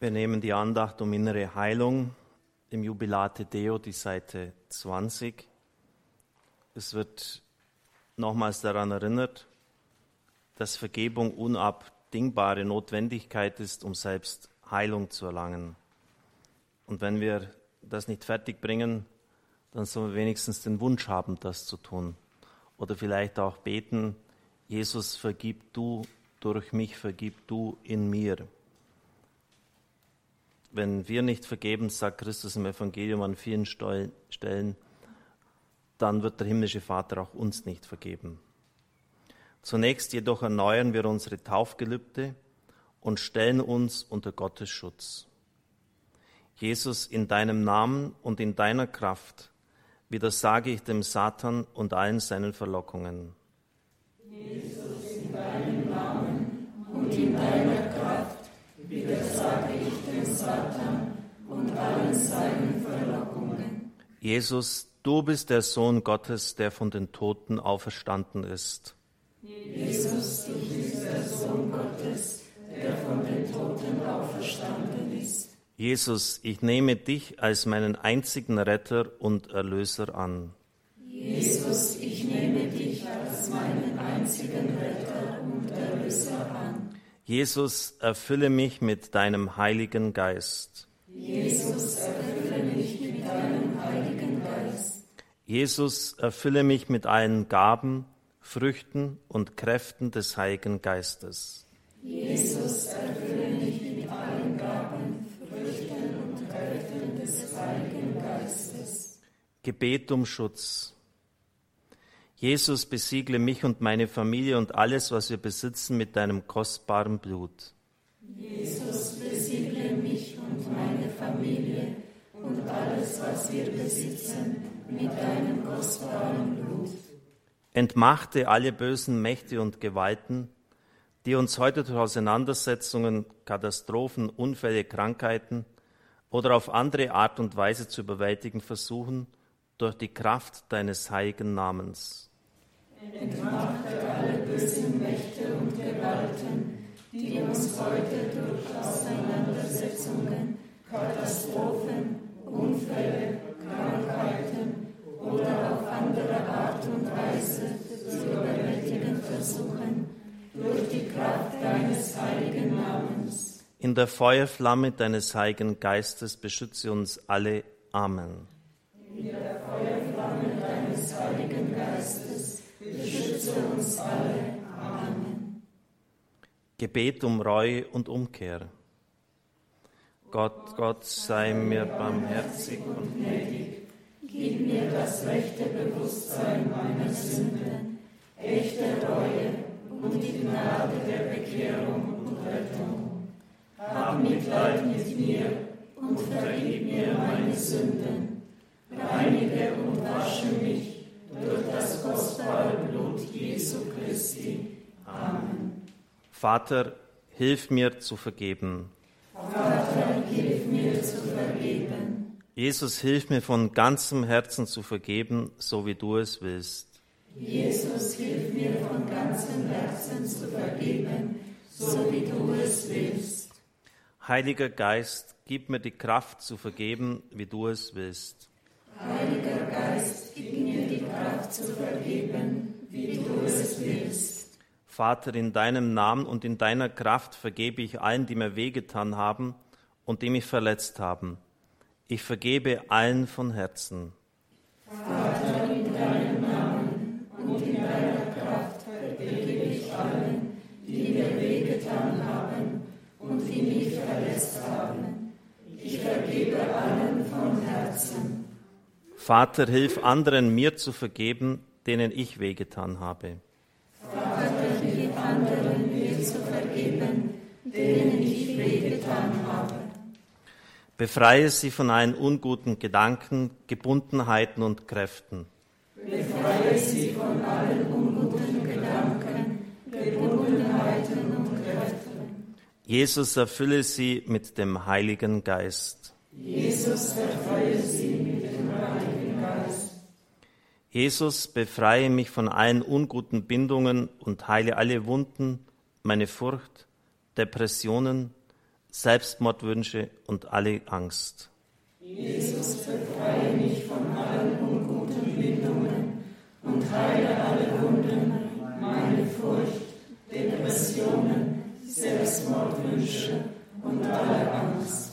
Wir nehmen die Andacht um innere Heilung im Jubilate Deo, die Seite 20. Es wird nochmals daran erinnert, dass Vergebung unabdingbare Notwendigkeit ist, um selbst Heilung zu erlangen. Und wenn wir das nicht fertig bringen, dann sollen wir wenigstens den Wunsch haben, das zu tun. Oder vielleicht auch beten, Jesus, vergib du durch mich, vergib du in mir. Wenn wir nicht vergeben, sagt Christus im Evangelium an vielen Stellen, dann wird der himmlische Vater auch uns nicht vergeben. Zunächst jedoch erneuern wir unsere Taufgelübde und stellen uns unter Gottes Schutz. Jesus, in deinem Namen und in deiner Kraft widersage ich dem Satan und allen seinen Verlockungen. Jesus, in deinem Namen und in deiner Kraft widersage ich dem Satan und allen seinen Verlockungen. Jesus, du bist der Sohn Gottes, der von den Toten auferstanden ist. Jesus, du bist der Sohn Gottes, der von den Toten auferstanden ist. Jesus, ich nehme dich als meinen einzigen Retter und Erlöser an. Jesus, ich nehme dich als meinen einzigen Retter und Erlöser an. Jesus, erfülle mich mit deinem Heiligen Geist. Jesus, erfülle mich mit deinem Heiligen Geist. Jesus, erfülle mich mit allen Gaben, Früchten und Kräften des Heiligen Geistes. Jesus, erfülle mich mit allen Gaben, Früchten und Kräften des Heiligen Geistes. Gebet um Schutz. Jesus, besiegle mich und meine Familie und alles, was wir besitzen, mit deinem kostbaren Blut. Jesus, besiegle mich und meine Familie und alles, was wir besitzen, mit deinem kostbaren Blut. Entmachte alle bösen Mächte und Gewalten, die uns heute durch Auseinandersetzungen, Katastrophen, Unfälle, Krankheiten oder auf andere Art und Weise zu überwältigen versuchen, durch die Kraft deines heiligen Namens. Entmachte alle bösen Mächte und Gewalten, die uns heute durch Auseinandersetzungen, Katastrophen, Unfälle, Krankheiten oder auf andere Art und Weise zu überwältigen versuchen, durch die Kraft deines heiligen Namens. In der Feuerflamme deines heiligen Geistes beschütze uns alle. Amen. In der Feuerflamme Gebet um Reue und Umkehr. Gott, Gott, sei mir barmherzig und gnädig. Gib mir das rechte Bewusstsein meiner Sünden, echte Reue und die Gnade der Bekehrung und Rettung. Hab Mitleid mit mir und vergib mir meine Sünden. Reinige und wasche mich durch das kostbare Blut Jesu Christi. Amen. Vater, hilf mir zu vergeben. Vater, hilf mir zu vergeben. Jesus, hilf mir von ganzem Herzen zu vergeben, so wie du es willst. Jesus, hilf mir von ganzem Herzen zu vergeben, so wie du es willst. Heiliger Geist, gib mir die Kraft zu vergeben, wie du es willst. Heiliger Geist, gib mir die Kraft zu vergeben, wie du es willst. Vater, in deinem Namen und in deiner Kraft vergebe ich allen, die mir wehgetan haben und die mich verletzt haben. Ich vergebe allen von Herzen. Vater, in deinem Namen und in deiner Kraft vergebe ich allen, die mir wehgetan haben und die mich verletzt haben. Ich vergebe allen von Herzen. Vater, hilf anderen, mir zu vergeben, denen ich wehgetan habe. Denen ich wehgetan habe. Befreie sie von allen unguten Gedanken, Gebundenheiten und Kräften. Befreie sie von allen unguten Gedanken, Gebundenheiten und Kräften. Jesus, erfülle sie mit dem Heiligen Geist. Jesus, erfreue sie mit dem Heiligen Geist. Jesus, befreie mich von allen unguten Bindungen und heile alle Wunden, meine Furcht, Depressionen, Selbstmordwünsche und alle Angst. Jesus, befreie mich von allen unguten Bindungen und heile alle Wunden, meine Furcht, Depressionen, Selbstmordwünsche und alle Angst.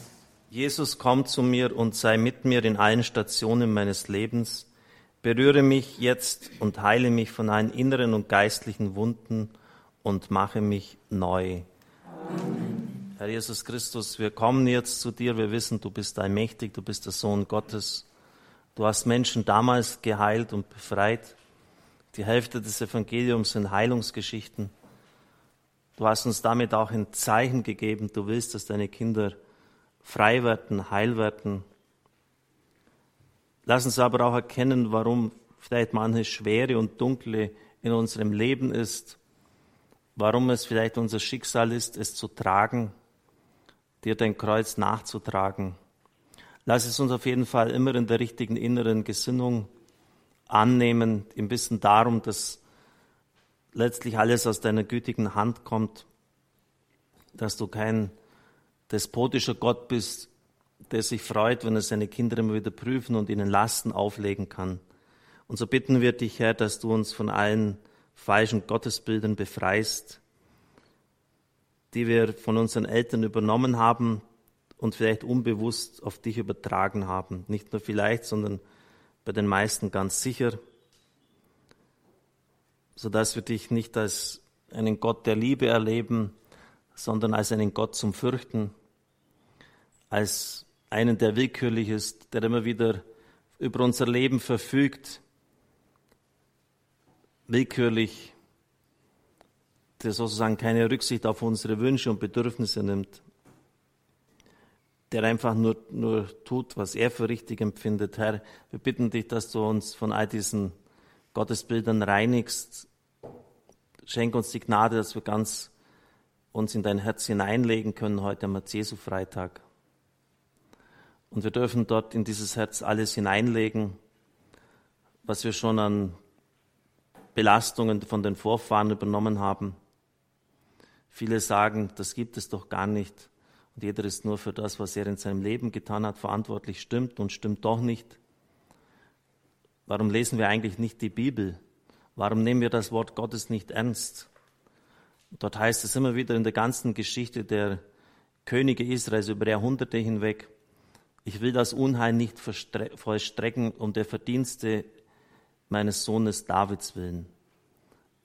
Jesus, komm zu mir und sei mit mir in allen Stationen meines Lebens. Berühre mich jetzt und heile mich von allen inneren und geistlichen Wunden und mache mich neu. Herr Jesus Christus, wir kommen jetzt zu dir. Wir wissen, du bist allmächtig, du bist der Sohn Gottes. Du hast Menschen damals geheilt und befreit. Die Hälfte des Evangeliums sind Heilungsgeschichten. Du hast uns damit auch ein Zeichen gegeben. Du willst, dass deine Kinder frei werden, heil werden. Lass uns aber auch erkennen, warum vielleicht manches Schwere und Dunkle in unserem Leben ist, warum es vielleicht unser Schicksal ist, es zu tragen, dir dein Kreuz nachzutragen. Lass es uns auf jeden Fall immer in der richtigen inneren Gesinnung annehmen, im Wissen darum, dass letztlich alles aus deiner gütigen Hand kommt, dass du kein despotischer Gott bist, der sich freut, wenn er seine Kinder immer wieder prüfen und ihnen Lasten auflegen kann. Und so bitten wir dich, Herr, dass du uns von allen falschen Gottesbildern befreist, die wir von unseren Eltern übernommen haben und vielleicht unbewusst auf dich übertragen haben. Nicht nur vielleicht, sondern bei den meisten ganz sicher, sodass wir dich nicht als einen Gott der Liebe erleben, sondern als einen Gott zum Fürchten, als einen, der willkürlich ist, der immer wieder über unser Leben verfügt, willkürlich, der sozusagen keine Rücksicht auf unsere Wünsche und Bedürfnisse nimmt, der einfach nur, nur tut, was er für richtig empfindet. Herr, wir bitten dich, dass du uns von all diesen Gottesbildern reinigst. Schenk uns die Gnade, dass wir ganz uns in dein Herz hineinlegen können heute am Jesu-Freitag. Und wir dürfen dort in dieses Herz alles hineinlegen, was wir schon an Belastungen von den Vorfahren übernommen haben. Viele sagen, das gibt es doch gar nicht. Und jeder ist nur für das, was er in seinem Leben getan hat, verantwortlich. Stimmt und stimmt doch nicht. Warum lesen wir eigentlich nicht die Bibel? Warum nehmen wir das Wort Gottes nicht ernst? Dort heißt es immer wieder in der ganzen Geschichte der Könige Israels über Jahrhunderte hinweg, ich will das Unheil nicht vollstrecken um der Verdienste meines Sohnes Davids willen.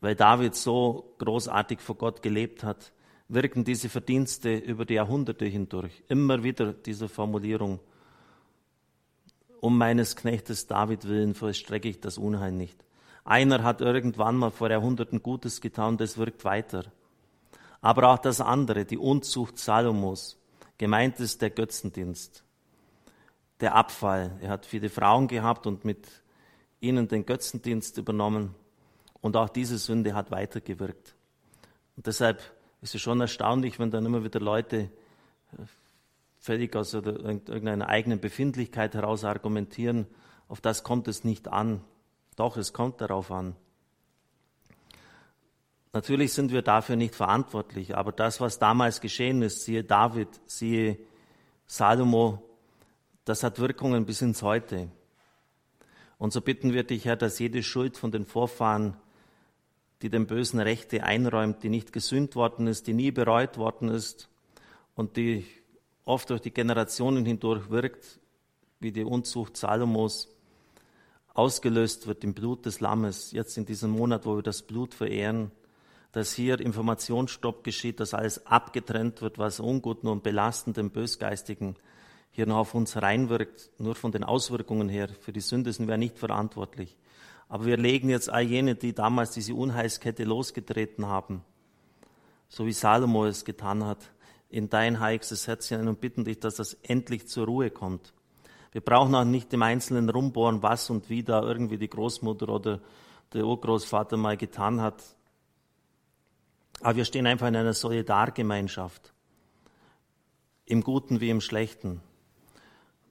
Weil David so großartig vor Gott gelebt hat, wirken diese Verdienste über die Jahrhunderte hindurch. Immer wieder diese Formulierung. Um meines Knechtes David willen vollstrecke ich das Unheil nicht. Einer hat irgendwann mal vor Jahrhunderten Gutes getan, das wirkt weiter. Aber auch das andere, die Unzucht Salomos, gemeint ist der Götzendienst der Abfall. Er hat viele Frauen gehabt und mit ihnen den Götzendienst übernommen. Und auch diese Sünde hat weitergewirkt. Und deshalb ist es schon erstaunlich, wenn dann immer wieder Leute äh, völlig aus irgendeiner eigenen Befindlichkeit heraus argumentieren, auf das kommt es nicht an. Doch, es kommt darauf an. Natürlich sind wir dafür nicht verantwortlich, aber das, was damals geschehen ist, siehe David, siehe Salomo, das hat Wirkungen bis ins Heute. Und so bitten wir dich, Herr, dass jede Schuld von den Vorfahren, die dem Bösen Rechte einräumt, die nicht gesühnt worden ist, die nie bereut worden ist und die oft durch die Generationen hindurch wirkt, wie die Unzucht Salomos, ausgelöst wird im Blut des Lammes, jetzt in diesem Monat, wo wir das Blut verehren, dass hier Informationsstopp geschieht, dass alles abgetrennt wird, was Unguten und Belastenden, Bösgeistigen hier noch auf uns reinwirkt, nur von den Auswirkungen her. Für die Sünde sind wir nicht verantwortlich. Aber wir legen jetzt all jene, die damals diese Unheilskette losgetreten haben, so wie Salomo es getan hat, in dein heiliges Herz hinein und bitten dich, dass das endlich zur Ruhe kommt. Wir brauchen auch nicht im Einzelnen rumbohren, was und wie da irgendwie die Großmutter oder der Urgroßvater mal getan hat. Aber wir stehen einfach in einer Solidargemeinschaft, im Guten wie im Schlechten.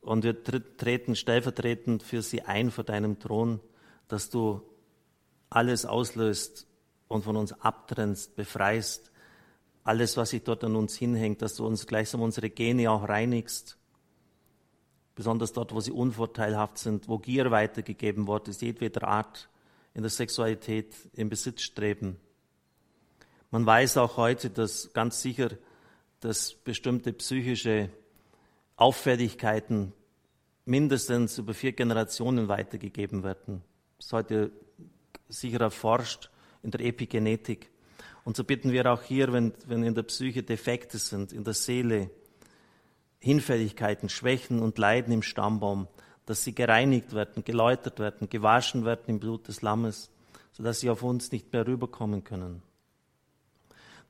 Und wir treten stellvertretend für sie ein vor deinem Thron, dass du alles auslöst und von uns abtrennst, befreist, alles, was sich dort an uns hinhängt, dass du uns gleichsam unsere Gene auch reinigst. Besonders dort, wo sie unvorteilhaft sind, wo Gier weitergegeben worden ist, jedweder Art in der Sexualität, im Besitzstreben. Man weiß auch heute, dass ganz sicher, dass bestimmte psychische Auffälligkeiten mindestens über vier Generationen weitergegeben werden. Das ist heute sicher erforscht in der Epigenetik. Und so bitten wir auch hier, wenn, wenn in der Psyche Defekte sind, in der Seele, Hinfälligkeiten, Schwächen und Leiden im Stammbaum, dass sie gereinigt werden, geläutert werden, gewaschen werden im Blut des Lammes, sodass sie auf uns nicht mehr rüberkommen können.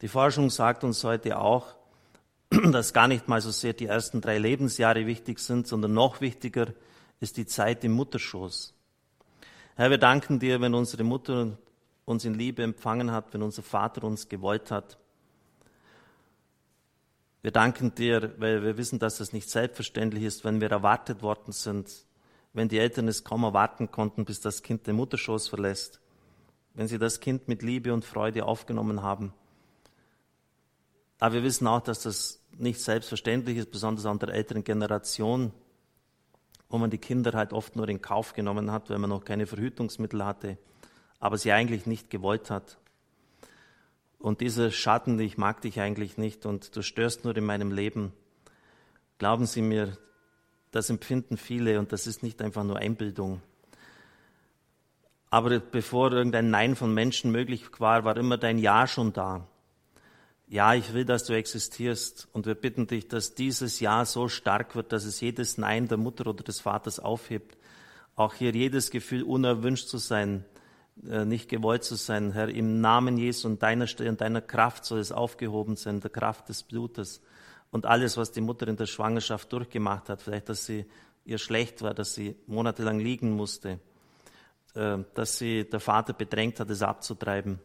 Die Forschung sagt uns heute auch, dass gar nicht mal so sehr die ersten drei Lebensjahre wichtig sind, sondern noch wichtiger ist die Zeit im Mutterschoß. Herr, wir danken dir, wenn unsere Mutter uns in Liebe empfangen hat, wenn unser Vater uns gewollt hat. Wir danken dir, weil wir wissen, dass das nicht selbstverständlich ist, wenn wir erwartet worden sind, wenn die Eltern es kaum erwarten konnten, bis das Kind den Mutterschoß verlässt, wenn sie das Kind mit Liebe und Freude aufgenommen haben. Aber wir wissen auch, dass das nicht selbstverständlich ist, besonders an der älteren Generation, wo man die Kinder halt oft nur in Kauf genommen hat, weil man noch keine Verhütungsmittel hatte aber sie eigentlich nicht gewollt hat. Und dieser Schatten, ich mag dich eigentlich nicht und du störst nur in meinem Leben. Glauben Sie mir, das empfinden viele und das ist nicht einfach nur Einbildung. Aber bevor irgendein Nein von Menschen möglich war, war immer dein Ja schon da. Ja, ich will, dass du existierst. Und wir bitten dich, dass dieses Ja so stark wird, dass es jedes Nein der Mutter oder des Vaters aufhebt. Auch hier jedes Gefühl, unerwünscht zu sein, äh, nicht gewollt zu sein, Herr, im Namen Jesu und deiner Stelle und deiner Kraft soll es aufgehoben sein, der Kraft des Blutes. Und alles, was die Mutter in der Schwangerschaft durchgemacht hat, vielleicht, dass sie ihr schlecht war, dass sie monatelang liegen musste, äh, dass sie der Vater bedrängt hat, es abzutreiben.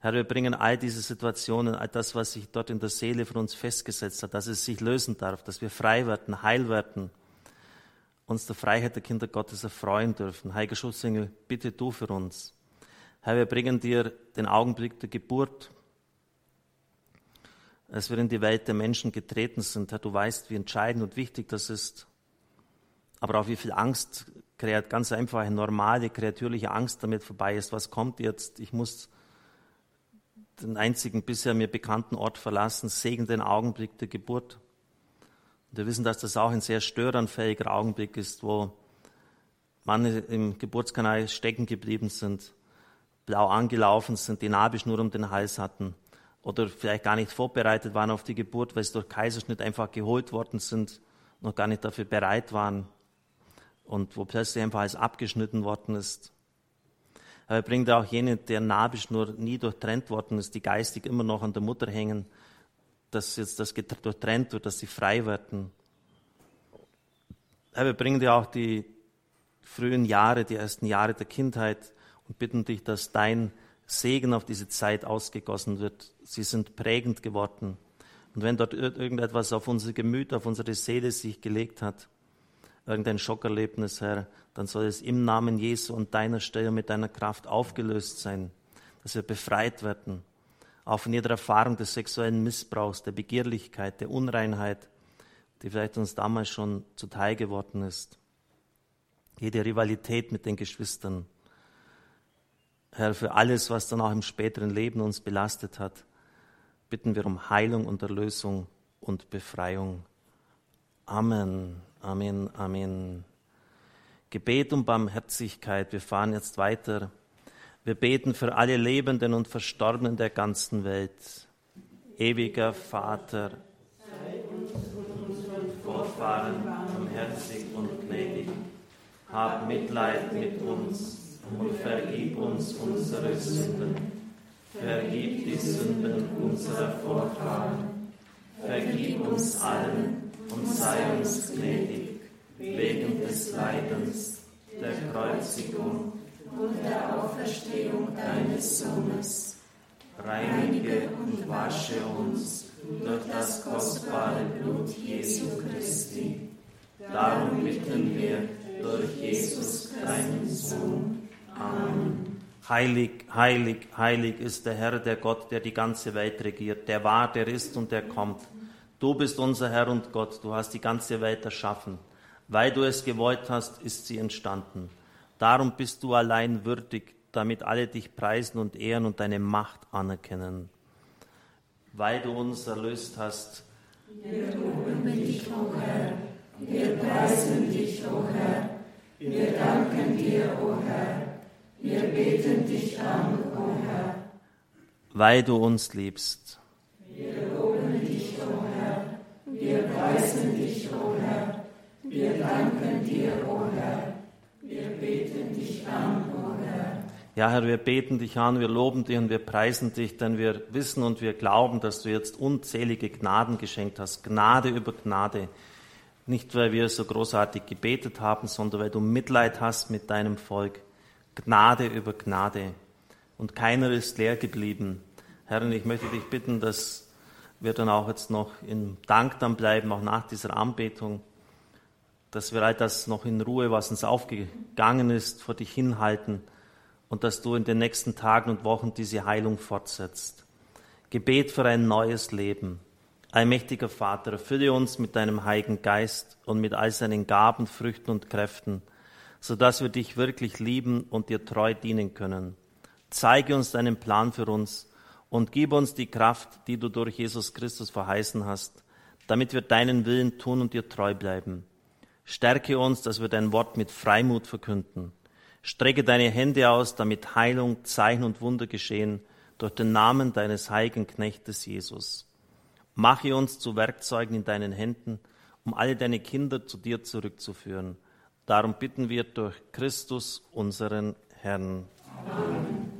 Herr, wir bringen all diese Situationen, all das, was sich dort in der Seele von uns festgesetzt hat, dass es sich lösen darf, dass wir frei werden, heil werden, uns der Freiheit der Kinder Gottes erfreuen dürfen. Heiliger Schutzengel, bitte du für uns. Herr, wir bringen dir den Augenblick der Geburt, als wir in die Welt der Menschen getreten sind. Herr, du weißt, wie entscheidend und wichtig das ist. Aber auch wie viel Angst, ganz einfach eine normale, kreatürliche Angst damit vorbei ist. Was kommt jetzt? Ich muss den einzigen bisher mir bekannten Ort verlassen. Segen den Augenblick der Geburt. Und wir wissen, dass das auch ein sehr störanfähiger Augenblick ist, wo Mann im Geburtskanal stecken geblieben sind, blau angelaufen sind, die Nabelschnur um den Hals hatten oder vielleicht gar nicht vorbereitet waren auf die Geburt, weil sie durch Kaiserschnitt einfach geholt worden sind, noch gar nicht dafür bereit waren und wo plötzlich einfach alles abgeschnitten worden ist. Aber er bringt auch jene, deren Nabelschnur nie durchtrennt worden ist, die geistig immer noch an der Mutter hängen dass jetzt das durchtrennt wird, dass sie frei werden. Herr, wir bringen dir auch die frühen Jahre, die ersten Jahre der Kindheit und bitten dich, dass dein Segen auf diese Zeit ausgegossen wird. Sie sind prägend geworden. Und wenn dort irgendetwas auf unser Gemüt, auf unsere Seele sich gelegt hat, irgendein Schockerlebnis, Herr, dann soll es im Namen Jesu und deiner Stelle mit deiner Kraft aufgelöst sein, dass wir befreit werden auch von jeder Erfahrung des sexuellen Missbrauchs, der Begehrlichkeit, der Unreinheit, die vielleicht uns damals schon zuteil geworden ist. Jede Rivalität mit den Geschwistern. Herr, für alles, was dann auch im späteren Leben uns belastet hat, bitten wir um Heilung und Erlösung und Befreiung. Amen, Amen, Amen. Gebet um Barmherzigkeit. Wir fahren jetzt weiter wir beten für alle Lebenden und Verstorbenen der ganzen Welt. Ewiger Vater, sei uns und unseren Vorfahren barmherzig und gnädig. Hab Mitleid mit uns und vergib uns unsere Sünden. Vergib die Sünden unserer Vorfahren. Vergib uns allen und sei uns gnädig wegen des Leidens, der Kreuzigung und der Auferstehung deines Sohnes. Reinige und wasche uns durch das kostbare Blut Jesu Christi. Darum bitten wir durch Jesus, deinen Sohn. Amen. Heilig, heilig, heilig ist der Herr, der Gott, der die ganze Welt regiert, der war, der ist und der kommt. Du bist unser Herr und Gott, du hast die ganze Welt erschaffen. Weil du es gewollt hast, ist sie entstanden. Darum bist du allein würdig, damit alle dich preisen und ehren und deine Macht anerkennen. Weil du uns erlöst hast. Wir loben dich, o Herr. Wir preisen dich, o Herr. Wir danken dir, o Herr. Wir beten dich an, o Herr. Weil du uns liebst. Wir preisen dich, o Herr. Wir danken dir, o Herr. Wir beten dich an, o Herr. Ja, Herr, wir beten dich an, wir loben dich und wir preisen dich, denn wir wissen und wir glauben, dass du jetzt unzählige Gnaden geschenkt hast, Gnade über Gnade. Nicht, weil wir so großartig gebetet haben, sondern weil du Mitleid hast mit deinem Volk. Gnade über Gnade. Und keiner ist leer geblieben. Herr, und ich möchte dich bitten, dass wir dann auch jetzt noch in Dank dann bleiben, auch nach dieser Anbetung, dass wir all das noch in Ruhe, was uns aufgegangen ist, vor dich hinhalten und dass du in den nächsten Tagen und Wochen diese Heilung fortsetzt. Gebet für ein neues Leben. Allmächtiger Vater, erfülle uns mit deinem Heiligen Geist und mit all seinen Gaben, Früchten und Kräften, so dass wir dich wirklich lieben und dir treu dienen können. Zeige uns deinen Plan für uns und gib uns die Kraft, die du durch Jesus Christus verheißen hast, damit wir deinen Willen tun und dir treu bleiben. Stärke uns, dass wir dein Wort mit Freimut verkünden. Strecke deine Hände aus, damit Heilung, Zeichen und Wunder geschehen durch den Namen deines heiligen Knechtes Jesus. Mache uns zu Werkzeugen in deinen Händen, um alle deine Kinder zu dir zurückzuführen. Darum bitten wir durch Christus, unseren Herrn. Amen.